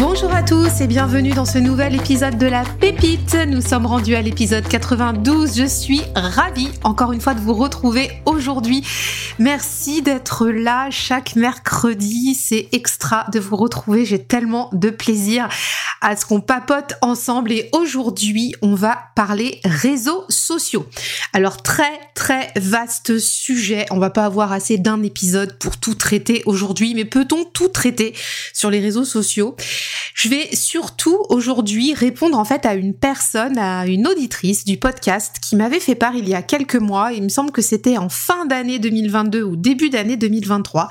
Bonjour à tous et bienvenue dans ce nouvel épisode de la Pépite. Nous sommes rendus à l'épisode 92. Je suis ravie encore une fois de vous retrouver aujourd'hui. Merci d'être là chaque mercredi. C'est extra de vous retrouver. J'ai tellement de plaisir à ce qu'on papote ensemble et aujourd'hui on va parler réseaux sociaux. Alors très très vaste sujet. On va pas avoir assez d'un épisode pour tout traiter aujourd'hui, mais peut-on tout traiter sur les réseaux sociaux? Je vais surtout aujourd'hui répondre en fait à une personne, à une auditrice du podcast qui m'avait fait part il y a quelques mois, il me semble que c'était en fin d'année 2022 ou début d'année 2023,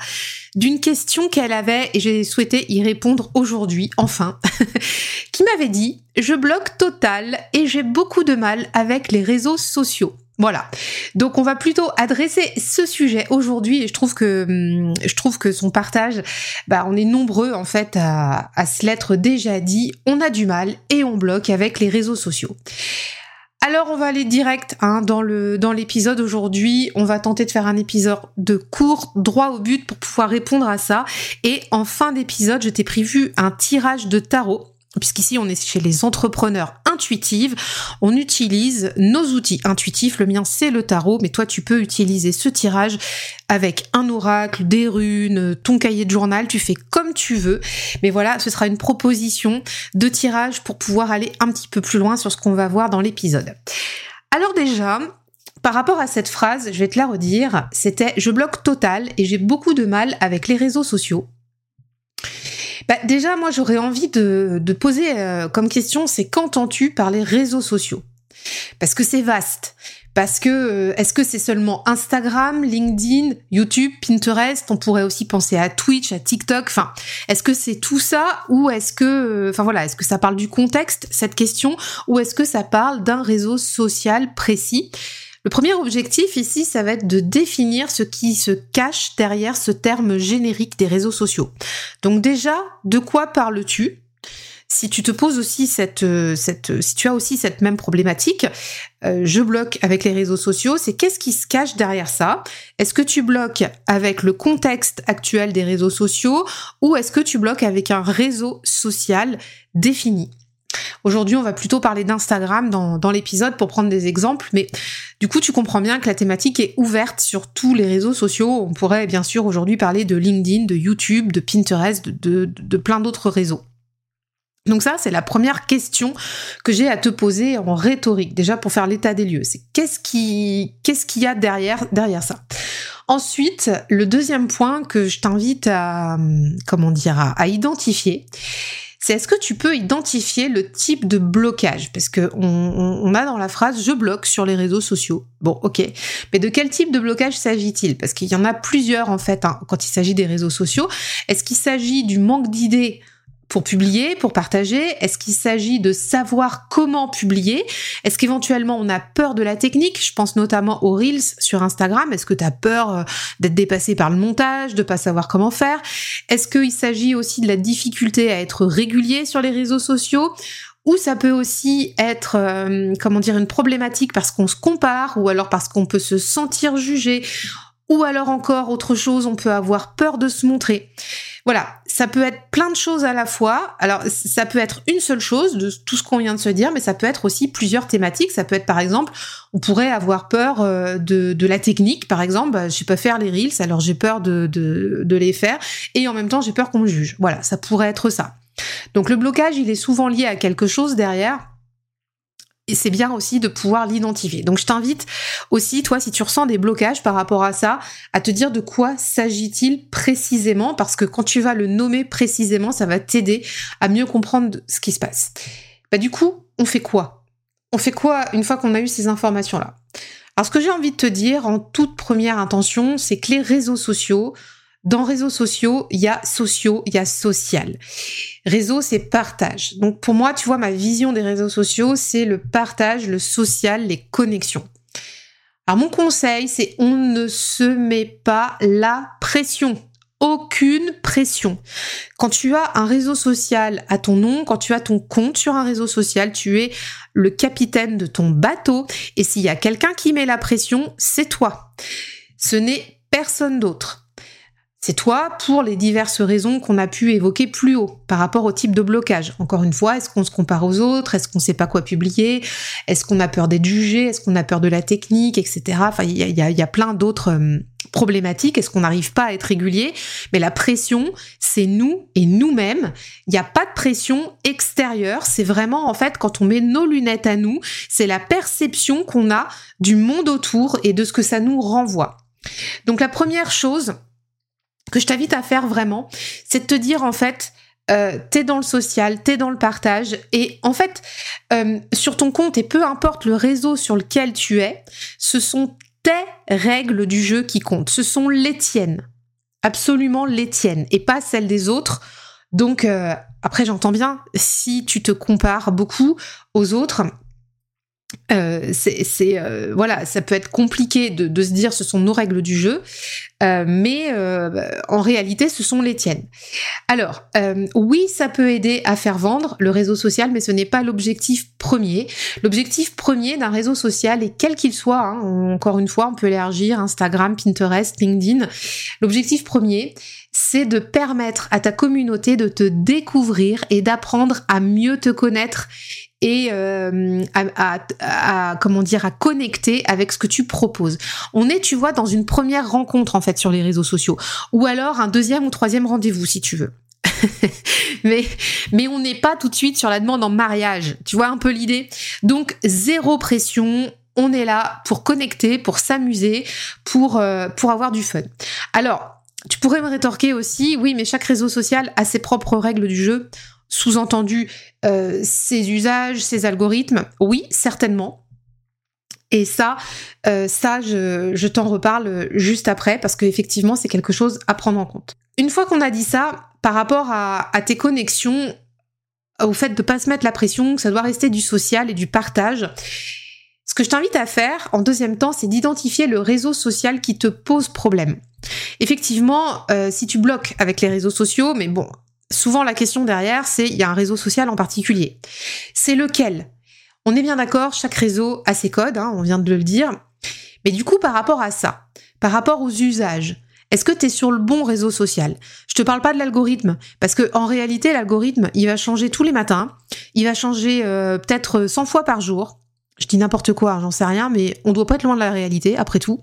d'une question qu'elle avait et j'ai souhaité y répondre aujourd'hui, enfin, qui m'avait dit, je bloque total et j'ai beaucoup de mal avec les réseaux sociaux. Voilà. Donc on va plutôt adresser ce sujet aujourd'hui et je trouve que hum, je trouve que son partage, bah on est nombreux en fait à, se l'être déjà dit. On a du mal et on bloque avec les réseaux sociaux. Alors on va aller direct hein, dans le dans l'épisode aujourd'hui. On va tenter de faire un épisode de court, droit au but pour pouvoir répondre à ça. Et en fin d'épisode, je t'ai prévu un tirage de tarot puisqu'ici on est chez les entrepreneurs intuitives, on utilise nos outils intuitifs. Le mien c'est le tarot, mais toi tu peux utiliser ce tirage avec un oracle, des runes, ton cahier de journal, tu fais comme tu veux. Mais voilà, ce sera une proposition de tirage pour pouvoir aller un petit peu plus loin sur ce qu'on va voir dans l'épisode. Alors déjà, par rapport à cette phrase, je vais te la redire, c'était je bloque total et j'ai beaucoup de mal avec les réseaux sociaux. Bah, déjà, moi, j'aurais envie de, poser euh, comme question, c'est qu'entends-tu par les réseaux sociaux? Parce que c'est vaste. Parce que euh, est-ce que c'est seulement Instagram, LinkedIn, YouTube, Pinterest? On pourrait aussi penser à Twitch, à TikTok. Enfin, est-ce que c'est tout ça? Ou est-ce que, euh, enfin voilà, est-ce que ça parle du contexte cette question? Ou est-ce que ça parle d'un réseau social précis? Le premier objectif ici, ça va être de définir ce qui se cache derrière ce terme générique des réseaux sociaux. Donc déjà, de quoi parles-tu? Si tu te poses aussi cette, cette, si tu as aussi cette même problématique, euh, je bloque avec les réseaux sociaux, c'est qu'est-ce qui se cache derrière ça? Est-ce que tu bloques avec le contexte actuel des réseaux sociaux ou est-ce que tu bloques avec un réseau social défini? Aujourd'hui, on va plutôt parler d'Instagram dans, l'épisode pour prendre des exemples, mais du coup, tu comprends bien que la thématique est ouverte sur tous les réseaux sociaux. On pourrait bien sûr aujourd'hui parler de LinkedIn, de YouTube, de Pinterest, de, de, plein d'autres réseaux. Donc ça, c'est la première question que j'ai à te poser en rhétorique, déjà pour faire l'état des lieux. C'est qu'est-ce qui, qu'est-ce qu'il y a derrière, derrière ça? Ensuite, le deuxième point que je t'invite à, comment dire, à identifier, c'est est-ce que tu peux identifier le type de blocage? Parce que on, a dans la phrase je bloque sur les réseaux sociaux. Bon, ok. Mais de quel type de blocage s'agit-il? Parce qu'il y en a plusieurs en fait hein, quand il s'agit des réseaux sociaux. Est-ce qu'il s'agit du manque d'idées pour publier, pour partager? Est-ce qu'il s'agit de savoir comment publier? Est-ce qu'éventuellement on a peur de la technique? Je pense notamment aux Reels sur Instagram. Est-ce que tu as peur euh, d'être dépassé par le montage, de pas savoir comment faire? Est-ce qu'il s'agit aussi de la difficulté à être régulier sur les réseaux sociaux? Ou ça peut aussi être, euh, comment dire, une problématique parce qu'on se compare, ou alors parce qu'on peut se sentir jugé, ou alors encore autre chose, on peut avoir peur de se montrer. Voilà, ça peut être plein de choses à la fois. Alors, ça peut être une seule chose de tout ce qu'on vient de se dire, mais ça peut être aussi plusieurs thématiques. Ça peut être, par exemple, on pourrait avoir peur euh, de, la technique, par exemple. Bah, je sais pas faire les reels, alors j'ai peur de les faire, et en même temps, j'ai peur qu'on me juge. Voilà, ça pourrait être ça. Donc, le blocage, il est souvent lié à quelque chose derrière. C'est bien aussi de pouvoir l'identifier. Donc je t'invite aussi, toi, si tu ressens des blocages par rapport à ça, à te dire de quoi s'agit-il précisément, parce que quand tu vas le nommer précisément, ça va t'aider à mieux comprendre ce qui se passe. Bah du coup, on fait quoi? On fait quoi une fois qu'on a eu ces informations-là? Alors ce que j'ai envie de te dire en toute première intention, c'est que les réseaux sociaux, dans réseaux sociaux, il y a sociaux, il y a social. Réseau, c'est partage. Donc pour moi, tu vois, ma vision des réseaux sociaux, c'est le partage, le social, les connexions. Alors mon conseil, c'est on ne se met pas la pression. Aucune pression. Quand tu as un réseau social à ton nom, quand tu as ton compte sur un réseau social, tu es le capitaine de ton bateau. Et s'il y a quelqu'un qui met la pression, c'est toi. Ce n'est personne d'autre. C'est toi pour les diverses raisons qu'on a pu évoquer plus haut par rapport au type de blocage. Encore une fois, est-ce qu'on se compare aux autres? Est-ce qu'on sait pas quoi publier? Est-ce qu'on a peur d'être jugé? Est-ce qu'on a peur de la technique, etc. Enfin, il y a, plein d'autres euh, problématiques. Est-ce qu'on n'arrive pas à être régulier? Mais la pression, c'est nous et nous-mêmes. Il n'y a pas de pression extérieure. C'est vraiment, en fait, quand on met nos lunettes à nous, c'est la perception qu'on a du monde autour et de ce que ça nous renvoie. Donc la première chose, que je t'invite à faire vraiment, c'est de te dire en fait, euh, t'es dans le social, t'es dans le partage, et en fait, euh, sur ton compte, et peu importe le réseau sur lequel tu es, ce sont tes règles du jeu qui comptent, ce sont les tiennes, absolument les tiennes, et pas celles des autres. Donc, euh, après, j'entends bien, si tu te compares beaucoup aux autres, euh, c'est euh, voilà, ça peut être compliqué de, se dire ce sont nos règles du jeu, euh, mais euh, en réalité ce sont les tiennes. Alors oui, ça peut aider à faire vendre le réseau social, mais ce n'est pas l'objectif premier. L'objectif premier d'un réseau social, et quel qu'il soit, hein, encore une fois, on peut élargir Instagram, Pinterest, LinkedIn. L'objectif premier, c'est de permettre à ta communauté de te découvrir et d'apprendre à mieux te connaître et euh, à, connecter avec ce que tu proposes. On est, tu vois, dans une première rencontre en fait sur les réseaux sociaux, ou alors un deuxième ou troisième rendez-vous si tu veux. mais mais on n'est pas tout de suite sur la demande en mariage. Tu vois un peu l'idée? Donc zéro pression. On est là pour connecter, pour s'amuser, pour euh, pour avoir du fun. Alors tu pourrais me rétorquer aussi, oui, mais chaque réseau social a ses propres règles du jeu sous-entendu euh, ses usages, ses algorithmes? Oui, certainement. Et ça, euh, ça, je, je t'en reparle juste après parce qu'effectivement, c'est quelque chose à prendre en compte. Une fois qu'on a dit ça, par rapport à, tes connexions, au fait de pas se mettre la pression, que ça doit rester du social et du partage, ce que je t'invite à faire en deuxième temps, c'est d'identifier le réseau social qui te pose problème. Effectivement, euh, si tu bloques avec les réseaux sociaux, mais bon, souvent la question derrière, c'est il y a un réseau social en particulier. C'est lequel? On est bien d'accord, chaque réseau a ses codes, hein, on vient de le dire. Mais du coup, par rapport à ça, par rapport aux usages, est-ce que tu es sur le bon réseau social? Je te parle pas de l'algorithme, parce que en réalité, l'algorithme, il va changer tous les matins, il va changer euh, peut-être 100 fois par jour. Je dis n'importe quoi, j'en sais rien, mais on doit pas être loin de la réalité, après tout.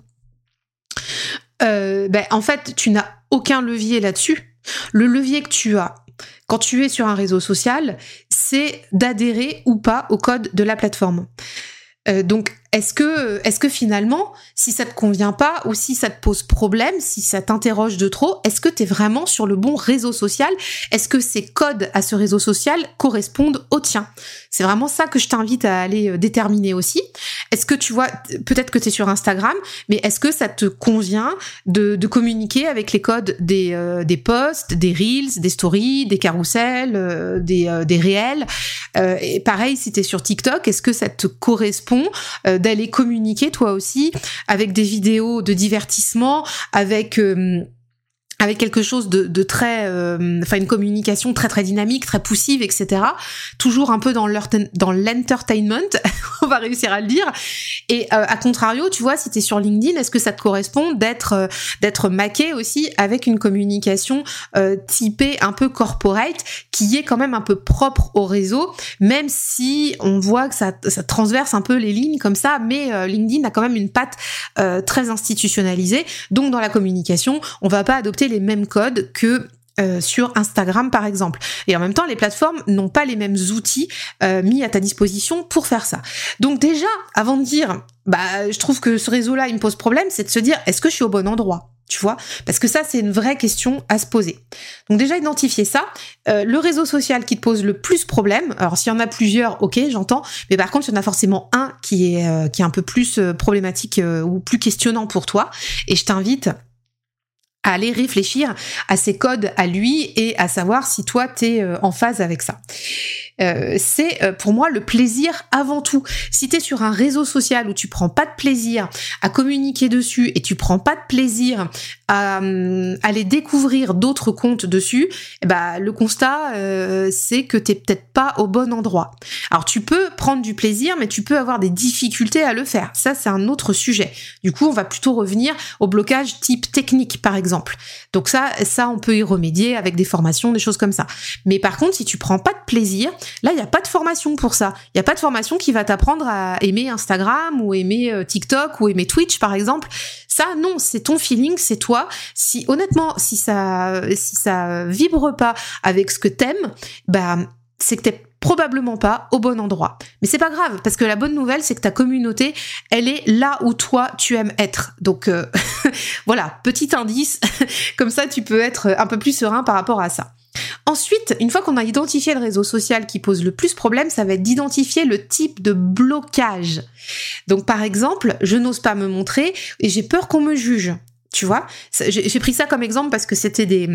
Euh, ben, en fait, tu n'as aucun levier là-dessus. Le levier que tu as quand tu es sur un réseau social, c'est d'adhérer ou pas au code de la plateforme. Euh, donc, est-ce que, finalement, si ça te convient pas ou si ça te pose problème, si ça t'interroge de trop, est-ce que tu es vraiment sur le bon réseau social? Est-ce que ces codes à ce réseau social correspondent aux tiens? C'est vraiment ça que je t'invite à aller euh, déterminer aussi. Est-ce que tu vois, peut-être que tu es sur Instagram, mais est-ce que ça te convient de, communiquer avec les codes des, euh, des posts, des reels, des stories, des carousels, des, des réels? Pareil, si tu es sur TikTok, est-ce que ça te correspond d'aller communiquer toi aussi avec des vidéos de divertissement, avec euh, avec quelque chose de, très, euh, enfin une communication très très dynamique, très poussive, etc. Toujours un peu dans l'entertainment, on va réussir à le dire. Et euh, à contrario, tu vois, si tu es sur LinkedIn, est-ce que ça te correspond d'être euh, d'être maqué aussi avec une communication typée un peu corporate, qui est quand même un peu propre au réseau, même si on voit que ça, ça transverse un peu les lignes comme ça, mais LinkedIn a quand même une patte très institutionnalisée. Donc dans la communication, on va pas adopter les mêmes codes que euh, sur Instagram par exemple. Et en même temps, les plateformes n'ont pas les mêmes outils euh, mis à ta disposition pour faire ça. Donc déjà, avant de dire, bah, je trouve que ce réseau-là, il me pose problème, c'est de se dire, est-ce que je suis au bon endroit tu vois? Parce que ça, c'est une vraie question à se poser. Donc déjà, identifier ça. Euh, le réseau social qui te pose le plus problème, alors s'il y en a plusieurs, ok, j'entends, mais par contre, il y en a forcément un qui est, un peu plus problématique ou plus questionnant pour toi. Et je t'invite à aller réfléchir à ses codes à lui et à savoir si toi, t'es en phase avec ça. Euh, c'est euh, pour moi le plaisir avant tout. Si tu es sur un réseau social où tu prends pas de plaisir à communiquer dessus et tu prends pas de plaisir à euh, aller découvrir d'autres comptes dessus, ben, le constat c'est que t'es peut-être pas au bon endroit. Alors tu peux prendre du plaisir, mais tu peux avoir des difficultés à le faire. Ça c'est un autre sujet. Du coup, on va plutôt revenir au blocage type technique par exemple. Donc ça, ça on peut y remédier avec des formations, des choses comme ça. Mais par contre, si tu prends pas de plaisir, Là, il n'y a pas de formation pour ça. Il n'y a pas de formation qui va t'apprendre à aimer Instagram ou aimer euh, TikTok ou aimer Twitch, par exemple. Ça, non, c'est ton feeling, c'est toi. Si honnêtement, si ça, si ça vibre pas avec ce que t'aimes, bah, c'est que t'es probablement pas au bon endroit. Mais c'est pas grave, parce que la bonne nouvelle, c'est que ta communauté, elle est là où toi, tu aimes être. Donc euh, voilà, petit indice, comme ça, tu peux être un peu plus serein par rapport à ça. Ensuite, une fois qu'on a identifié le réseau social qui pose le plus problème, ça va être d'identifier le type de blocage. Donc par exemple, je n'ose pas me montrer et j'ai peur qu'on me juge. Tu vois, j'ai pris ça comme exemple parce que c'était des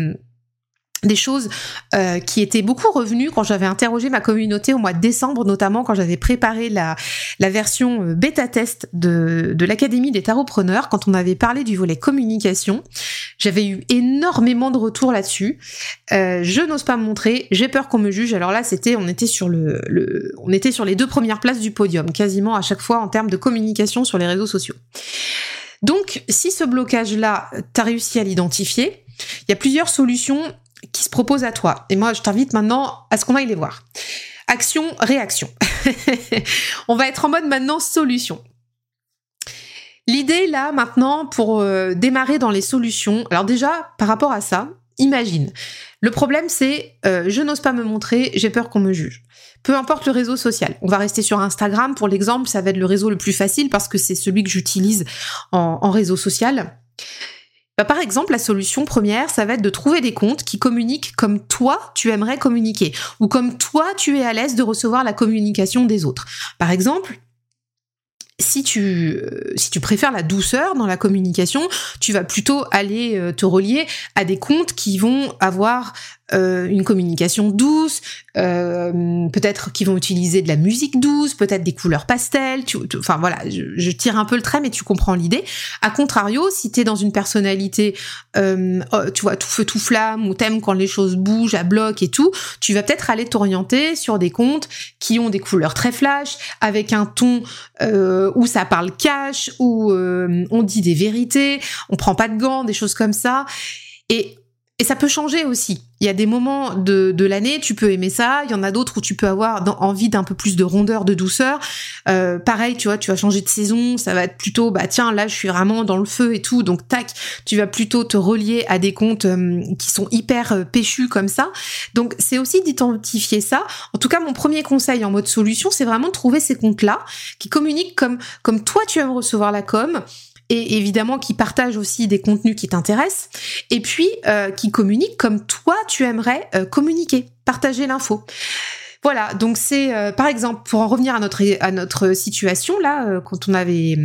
des choses euh, qui étaient beaucoup revenues quand j'avais interrogé ma communauté au mois de décembre, notamment quand j'avais préparé la, version euh, bêta-test de, de l'Académie des Tarotpreneurs, quand on avait parlé du volet communication. J'avais eu énormément de retours là-dessus. Euh, je n'ose pas me montrer, j'ai peur qu'on me juge. Alors là, c'était, on était sur le, le, on était sur les deux premières places du podium, quasiment à chaque fois en termes de communication sur les réseaux sociaux. Donc, si ce blocage-là, t'as réussi à l'identifier, il y a plusieurs solutions qui se propose à toi. Et moi, je t'invite maintenant à ce qu'on aille les voir. Action, réaction. on va être en mode maintenant solution. L'idée là maintenant pour euh, démarrer dans les solutions. Alors déjà par rapport à ça, imagine. Le problème c'est euh, je n'ose pas me montrer, j'ai peur qu'on me juge. Peu importe le réseau social. On va rester sur Instagram pour l'exemple, ça va être le réseau le plus facile parce que c'est celui que j'utilise en réseau social. Bah, par exemple, la solution première, ça va être de trouver des comptes qui communiquent comme toi, tu aimerais communiquer, ou comme toi, tu es à l'aise de recevoir la communication des autres. Par exemple, si tu, euh, si tu préfères la douceur dans la communication, tu vas plutôt aller euh, te relier à des comptes qui vont avoir euh, une communication douce, euh, peut-être qu'ils vont utiliser de la musique douce, peut-être des couleurs pastel. Tu, enfin voilà, je, tire un peu le trait, mais tu comprends l'idée. A contrario, si t'es dans une personnalité, euh, oh, tu vois, tout feu tout flamme, ou t'aimes quand les choses bougent à bloc et tout, tu vas peut-être aller t'orienter sur des comptes qui ont des couleurs très flash, avec un ton où ça parle cash, où on dit des vérités, on prend pas de gants, des choses comme ça. Et et ça peut changer aussi. Il y a des moments de, de l'année, tu peux aimer ça. Il y en a d'autres où tu peux avoir envie d'un peu plus de rondeur, de douceur. Euh, pareil, tu vois, tu vas changer de saison. Ça va être plutôt, bah tiens, là, je suis vraiment dans le feu et tout. Donc, tac, tu vas plutôt te relier à des comptes euh, qui sont hyper euh, péchus comme ça. Donc, c'est aussi d'identifier ça. En tout cas, mon premier conseil en mode solution, c'est vraiment de trouver ces comptes-là qui communiquent comme, comme toi, tu aimes recevoir la com et évidemment qui partagent aussi des contenus qui t'intéressent, et puis euh, qui communiquent comme toi tu aimerais euh, communiquer, partager l'info. Voilà, donc c'est euh, par exemple pour en revenir à notre à notre situation là quand on avait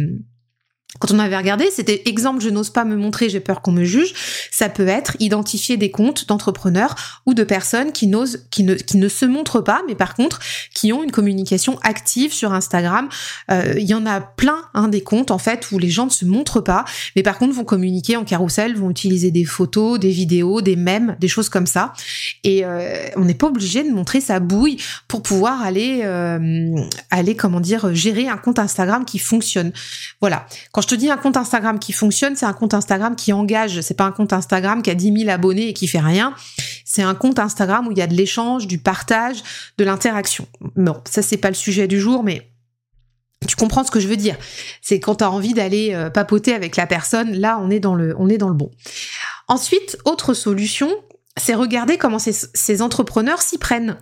quand on avait regardé, c'était exemple, je n'ose pas me montrer, j'ai peur qu'on me juge. Ça peut être identifier des comptes d'entrepreneurs ou de personnes qui n'osent, qui ne, qui ne se montrent pas, mais par contre, qui ont une communication active sur Instagram. Euh, il y en a plein, hein, des comptes, en fait, où les gens ne se montrent pas, mais par contre vont communiquer en carrousel, vont utiliser des photos, des vidéos, des mèmes, des choses comme ça. Et euh, on n'est pas obligé de montrer sa bouille pour pouvoir aller, euh, aller, comment dire, gérer un compte Instagram qui fonctionne. Voilà. Je te dis un compte Instagram qui fonctionne, c'est un compte Instagram qui engage. C'est pas un compte Instagram qui a 10 000 abonnés et qui fait rien. C'est un compte Instagram où il y a de l'échange, du partage, de l'interaction. Bon, ça c'est pas le sujet du jour, mais tu comprends ce que je veux dire. C'est quand tu as envie d'aller euh, papoter avec la personne, là on est dans le, bon. Ensuite, autre solution, c'est regarder comment ces entrepreneurs s'y prennent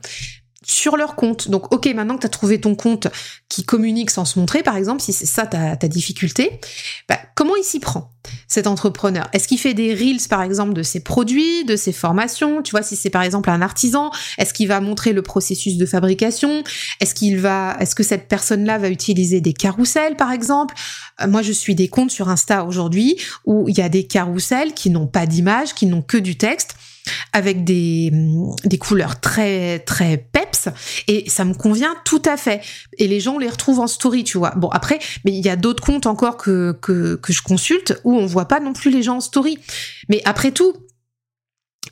sur leur compte. Donc, ok, maintenant que tu as trouvé ton compte qui communique sans se montrer, par exemple, si c'est ça ta, difficulté, bah, comment il s'y prend, cet entrepreneur? Est-ce qu'il fait des reels, par exemple, de ses produits, de ses formations? Tu vois, si c'est par exemple un artisan, est-ce qu'il va montrer le processus de fabrication? Est-ce qu'il va, est-ce que cette personne-là va utiliser des carousels, par exemple? Euh, Moi, je suis des comptes sur Insta aujourd'hui où il y a des carousels qui n'ont pas d'image, qui n'ont que du texte avec des, des couleurs très très peps et ça me convient tout à fait. Et les gens les retrouvent en story tu vois. Bon après mais il y a d'autres comptes encore que, que que je consulte où on voit pas non plus les gens en story. Mais après tout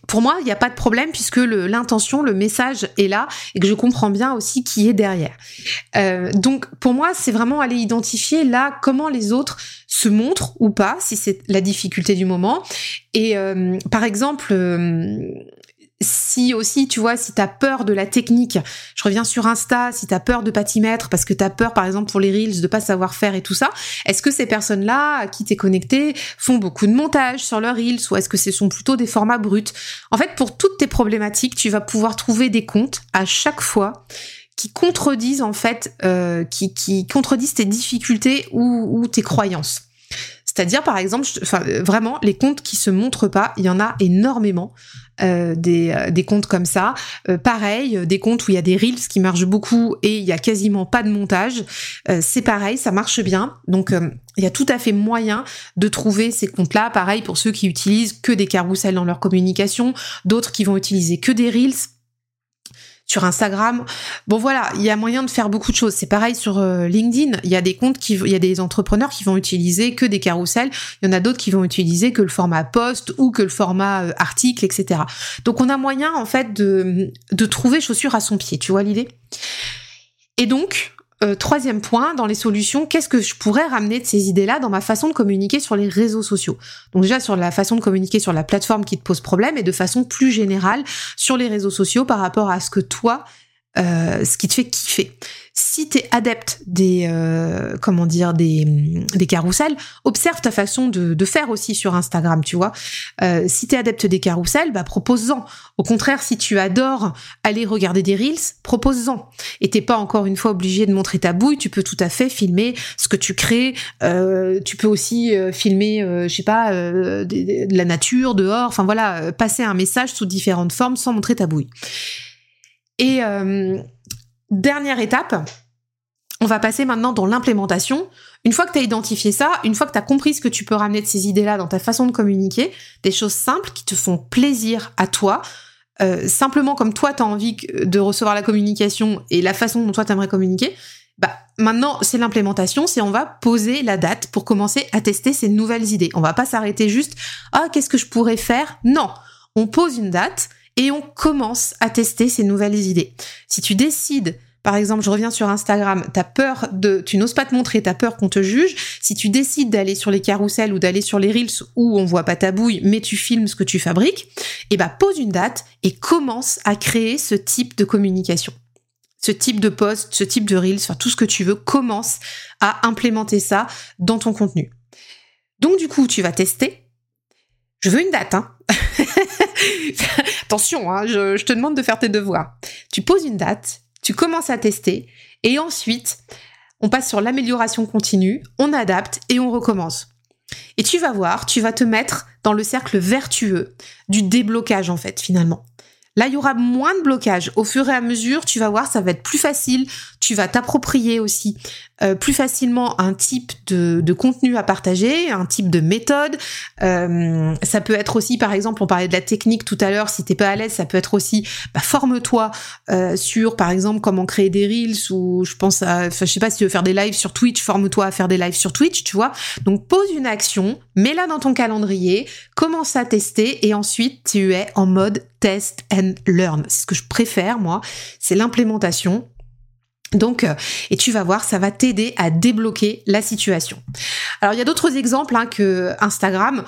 pour moi, il n'y a pas de problème puisque l'intention, le, message est là et que je comprends bien aussi qui est derrière. Euh, donc, pour moi, c'est vraiment aller identifier là comment les autres se montrent ou pas, si c'est la difficulté du moment. Et euh, par exemple, euh, si aussi, tu vois, si t'as peur de la technique, je reviens sur Insta, si t'as peur de pas t'y mettre parce que t'as peur, par exemple, pour les Reels, de pas savoir faire et tout ça, est-ce que ces personnes-là, à qui t'es connecté, font beaucoup de montage sur leurs Reels ou est-ce que ce sont plutôt des formats bruts? En fait, pour toutes tes problématiques, tu vas pouvoir trouver des comptes à chaque fois qui contredisent, en fait, euh, qui, qui contredisent tes difficultés ou, ou tes croyances. C'est-à-dire, par exemple, enfin, vraiment, les comptes qui se montrent pas, il y en a énormément. Euh, des, euh, des, comptes comme ça. Euh, pareil, des comptes où il y a des reels qui marchent beaucoup et il y a quasiment pas de montage. c'est pareil, ça marche bien. Donc il y a tout à fait moyen de trouver ces comptes-là. Pareil pour ceux qui utilisent que des carousels dans leur communication, d'autres qui vont utiliser que des reels sur Instagram. Bon voilà, il y a moyen de faire beaucoup de choses. C'est pareil sur euh, LinkedIn. Il y a des comptes qui, il y a des entrepreneurs qui vont utiliser que des carousels. Il y en a d'autres qui vont utiliser que le format post ou que le format euh, article, etc. Donc on a moyen en fait de de trouver chaussure à son pied. Tu vois l'idée? Et donc euh, troisième point, dans les solutions, qu'est-ce que je pourrais ramener de ces idées-là dans ma façon de communiquer sur les réseaux sociaux? Donc déjà sur la façon de communiquer sur la plateforme qui te pose problème et de façon plus générale sur les réseaux sociaux par rapport à ce que toi, euh, ce qui te fait kiffer si tu es adepte des euh, comment dire des des carousels, observe ta façon de, de faire aussi sur Instagram, tu vois. Euh, si tu es adepte des carousels, bah propose-en. Au contraire, si tu adores aller regarder des reels, propose-en. Et t'es pas encore une fois obligé de montrer ta bouille, tu peux tout à fait filmer ce que tu crées. Euh, tu peux aussi euh, filmer, je sais pas, de, de, la nature dehors. Enfin voilà, passer un message sous différentes formes sans montrer ta bouille. Et Dernière étape, on va passer maintenant dans l'implémentation. Une fois que tu as identifié ça, une fois que tu as compris ce que tu peux ramener de ces idées-là dans ta façon de communiquer, des choses simples qui te font plaisir à toi, euh, simplement comme toi tu as envie de recevoir la communication et la façon dont toi tu aimerais communiquer, bah maintenant c'est l'implémentation, c'est on va poser la date pour commencer à tester ces nouvelles idées. On va pas s'arrêter juste ah qu'est-ce que je pourrais faire? Non, on pose une date et on commence à tester ces nouvelles idées. Si tu décides par exemple, je reviens sur Instagram, t'as peur de, tu n'oses pas te montrer, t'as peur qu'on te juge. Si tu décides d'aller sur les carousels ou d'aller sur les reels où on voit pas ta bouille, mais tu filmes ce que tu fabriques, eh ben, pose une date et commence à créer ce type de communication. Ce type de post, ce type de reels, tout ce que tu veux, commence à implémenter ça dans ton contenu. Donc, du coup, tu vas tester. Je veux une date, hein. Attention, hein, je, je te demande de faire tes devoirs. Tu poses une date, tu commences à tester, et ensuite, on passe sur l'amélioration continue, on adapte et on recommence. Et tu vas voir, tu vas te mettre dans le cercle vertueux du déblocage en fait finalement. Là, il y aura moins de blocage. Au fur et à mesure, tu vas voir, ça va être plus facile. Tu vas t'approprier aussi euh, plus facilement un type de, contenu à partager, un type de méthode. Euh, ça peut être aussi, par exemple, on parlait de la technique tout à l'heure. Si t'es pas à l'aise, ça peut être aussi, bah, forme-toi euh, sur, par exemple, comment créer des reels ou je pense à, je sais pas si tu veux faire des lives sur Twitch, forme-toi à faire des lives sur Twitch, tu vois. Donc pose une action, mets-la dans ton calendrier, commence à tester et ensuite tu es en mode test and learn. C'est ce que je préfère, moi. C'est l'implémentation. Donc, euh, et tu vas voir, ça va t'aider à débloquer la situation. Alors, il y a d'autres exemples hein, que Instagram.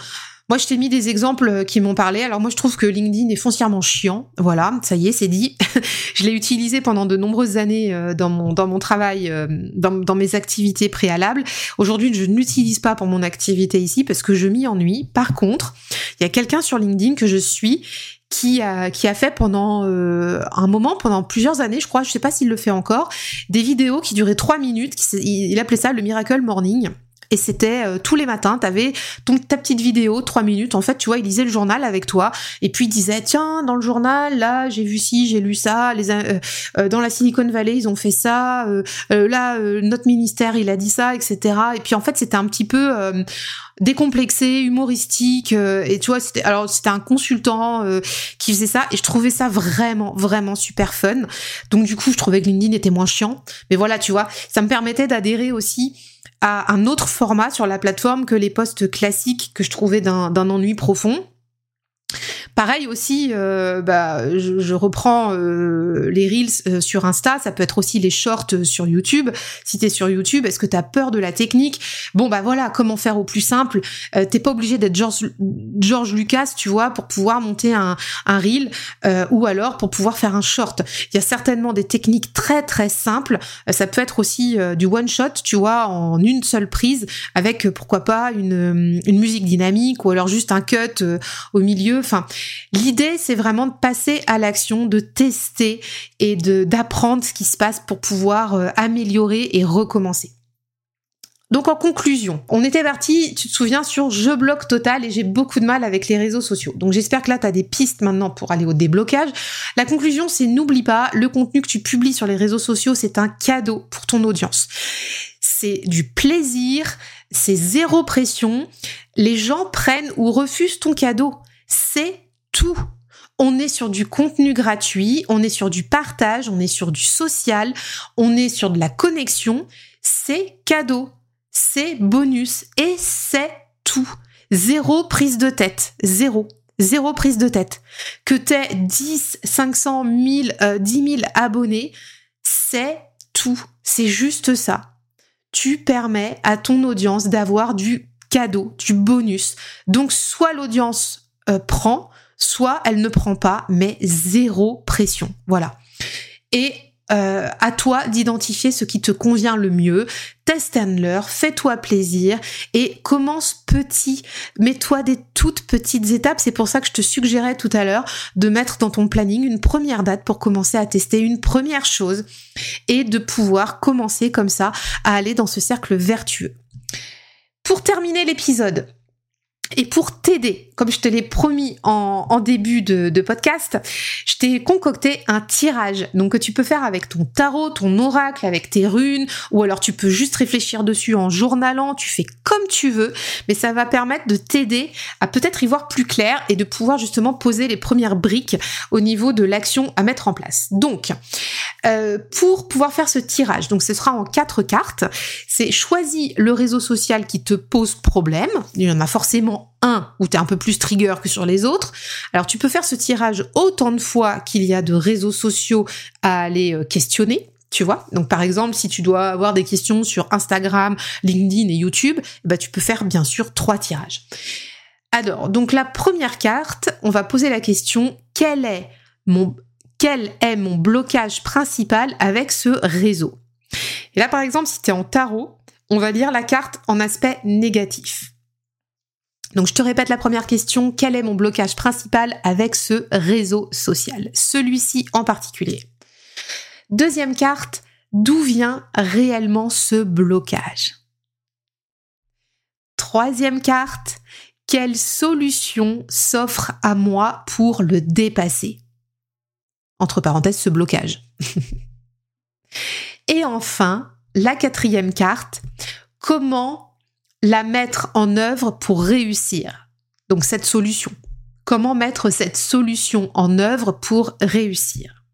Moi, je t'ai mis des exemples euh, qui m'ont parlé. Alors moi, je trouve que LinkedIn est foncièrement chiant. Voilà, ça y est, c'est dit. je l'ai utilisé pendant de nombreuses années euh, dans mon dans mon travail, dans, dans mes activités préalables. Aujourd'hui, je n'utilise pas pour mon activité ici parce que je m'y ennuie. Par contre, il y a quelqu'un sur LinkedIn que je suis qui a, qui a fait pendant euh, un moment, pendant plusieurs années, je crois, je sais pas s'il le fait encore, des vidéos qui duraient trois minutes. il appelait ça le Miracle Morning. Et c'était euh, tous les matins, t'avais ton ta petite vidéo, trois minutes. En fait, tu vois, il lisait le journal avec toi, et puis il disait tiens, dans le journal, là, j'ai vu ci, j'ai lu ça. Les euh, dans la Silicon Valley, ils ont fait ça. là, notre ministère, il a dit ça, etc. Et puis en fait, c'était un petit peu décomplexé, humoristique. et tu vois, c'était alors c'était un consultant qui faisait ça, et je trouvais ça vraiment, vraiment super fun. Donc du coup, je trouvais que LinkedIn était moins chiant. Mais voilà, tu vois, ça me permettait d'adhérer aussi à un autre format sur la plateforme que les posts classiques que je trouvais d'un ennui profond. Pareil aussi, euh, bah, je, reprends euh, les reels euh, sur Insta, ça peut être aussi les shorts sur YouTube. Si t'es sur YouTube, est-ce que t'as peur de la technique? Bon bah voilà, comment faire au plus simple? T'es pas obligé d'être George, George, Lucas, tu vois, pour pouvoir monter un, un reel ou alors pour pouvoir faire un short. Il y a certainement des techniques très très simples. ça peut être aussi du one shot, tu vois, en une seule prise, avec pourquoi pas une, une musique dynamique ou alors juste un cut au milieu. Enfin, L'idée, c'est vraiment de passer à l'action, de tester et d'apprendre ce qui se passe pour pouvoir euh, améliorer et recommencer. Donc en conclusion, on était parti, tu te souviens, sur je bloque total et j'ai beaucoup de mal avec les réseaux sociaux. Donc j'espère que là, tu as des pistes maintenant pour aller au déblocage. La conclusion, c'est n'oublie pas, le contenu que tu publies sur les réseaux sociaux, c'est un cadeau pour ton audience. C'est du plaisir, c'est zéro pression. Les gens prennent ou refusent ton cadeau. C'est On est sur du contenu gratuit, on est sur du partage, on est sur du social, on est sur de la connexion. C'est cadeau, c'est bonus et c'est tout. Zéro prise de tête, zéro. Zéro prise de tête. Que t'aies 10, 500, 1000, euh, 10 000 abonnés, c'est tout. C'est juste ça. Tu permets à ton audience d'avoir du cadeau, du bonus. Donc soit l'audience euh, prend, soit elle ne prend pas, mais zéro pression. Voilà. Et euh, à toi d'identifier ce qui te convient le mieux. Test and learn, fais-toi plaisir et commence petit. Mets-toi des toutes petites étapes. C'est pour ça que je te suggérais tout à l'heure de mettre dans ton planning une première date pour commencer à tester une première chose et de pouvoir commencer comme ça à aller dans ce cercle vertueux. Pour terminer l'épisode, et pour t'aider, comme je te l'ai promis en, début de, podcast, je t'ai concocté un tirage. Donc que tu peux faire avec ton tarot, ton oracle, avec tes runes, ou alors tu peux juste réfléchir dessus en journalant, tu fais comme tu veux, mais ça va permettre de t'aider à peut-être y voir plus clair et de pouvoir justement poser les premières briques au niveau de l'action à mettre en place. Donc, euh, pour pouvoir faire ce tirage, donc ce sera en quatre cartes, c'est choisis le réseau social qui te pose problème, il y en a forcément un où tu es un peu plus trigger que sur les autres. Alors tu peux faire ce tirage autant de fois qu'il y a de réseaux sociaux à aller euh, questionner. Tu vois, donc par exemple, si tu dois avoir des questions sur Instagram, LinkedIn et YouTube, bah, tu peux faire bien sûr trois tirages. Alors, donc la première carte, on va poser la question quel est mon quel est mon blocage principal avec ce réseau? Et là, par exemple, si tu es en tarot, on va lire la carte en aspect négatif. Donc je te répète la première question, quel est mon blocage principal avec ce réseau social? Celui-ci en particulier. Deuxième carte, d'où vient réellement ce blocage? Troisième carte, quelle solution s'offre à moi pour le dépasser? Entre parenthèses, ce blocage. Et enfin, la quatrième carte, comment la mettre en œuvre pour réussir. Donc cette solution. Comment mettre cette solution en œuvre pour réussir?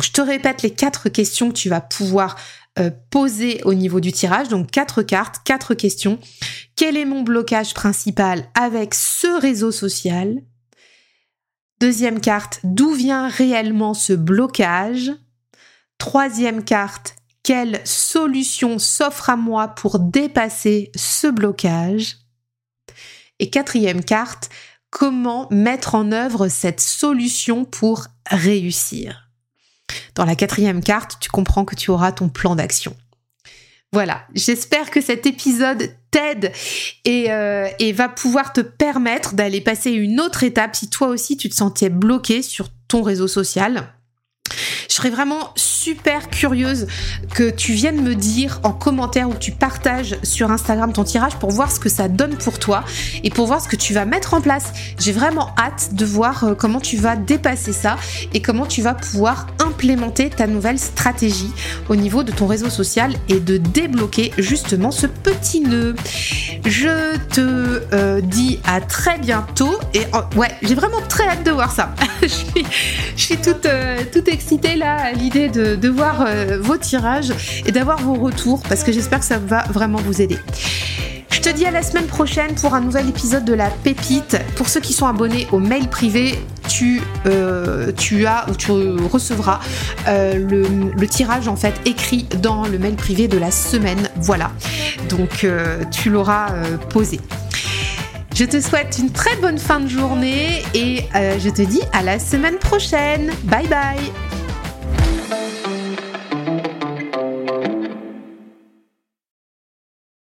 Je te répète les quatre questions que tu vas pouvoir euh, poser au niveau du tirage. Donc quatre cartes, quatre questions. Quel est mon blocage principal avec ce réseau social? Deuxième carte, d'où vient réellement ce blocage? Troisième carte, quelle solution s'offre à moi pour dépasser ce blocage? Et quatrième carte, comment mettre en œuvre cette solution pour réussir? Dans la quatrième carte, tu comprends que tu auras ton plan d'action. Voilà, j'espère que cet épisode t'aide et, euh, et va pouvoir te permettre d'aller passer une autre étape si toi aussi tu te sentais bloqué sur ton réseau social. Je serais vraiment super curieuse que tu viennes me dire en commentaire ou que tu partages sur Instagram ton tirage pour voir ce que ça donne pour toi et pour voir ce que tu vas mettre en place. J'ai vraiment hâte de voir euh, comment tu vas dépasser ça et comment tu vas pouvoir implémenter ta nouvelle stratégie au niveau de ton réseau social et de débloquer justement ce petit nœud. Je te euh, dis à très bientôt et ouais, j'ai vraiment très hâte de voir ça. je, suis, je toute, euh, excitée là à l'idée de, voir euh, vos tirages et d'avoir vos retours parce que j'espère que ça va vraiment vous aider. Je te dis à la semaine prochaine pour un nouvel épisode de la pépite. Pour ceux qui sont abonnés au mail privé, tu, euh, tu as ou tu recevras euh, le, tirage en fait écrit dans le mail privé de la semaine. Voilà. Donc tu l'auras posé. Je te souhaite une très bonne fin de journée et je te dis à la semaine prochaine. Bye bye